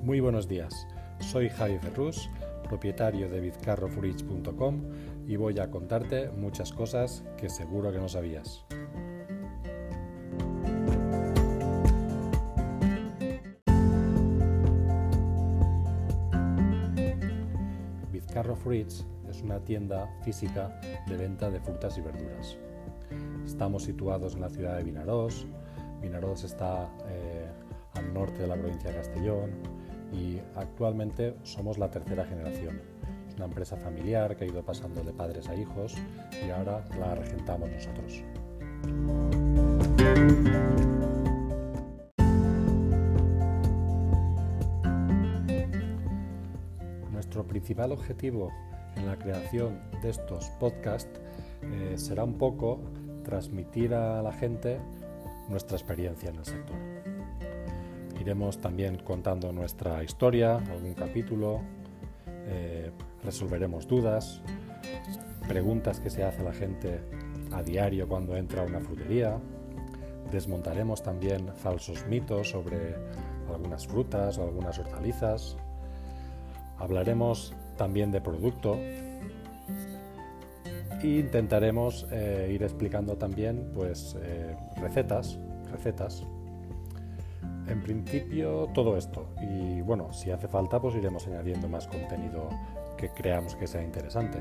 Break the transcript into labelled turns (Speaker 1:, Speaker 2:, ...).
Speaker 1: Muy buenos días, soy Javi Ferrus, propietario de bizcarrofruits.com y voy a contarte muchas cosas que seguro que no sabías. Bizcarro Fruits es una tienda física de venta de frutas y verduras. Estamos situados en la ciudad de Vinarós. Vinarós está eh, al norte de la provincia de Castellón y actualmente somos la tercera generación. Es una empresa familiar que ha ido pasando de padres a hijos y ahora la regentamos nosotros. Nuestro principal objetivo en la creación de estos podcasts eh, será un poco transmitir a la gente nuestra experiencia en el sector. Iremos también contando nuestra historia, algún capítulo, eh, resolveremos dudas, preguntas que se hace la gente a diario cuando entra a una frutería, desmontaremos también falsos mitos sobre algunas frutas o algunas hortalizas, hablaremos también de producto. E intentaremos eh, ir explicando también pues eh, recetas, recetas en principio todo esto y bueno, si hace falta pues iremos añadiendo más contenido que creamos que sea interesante.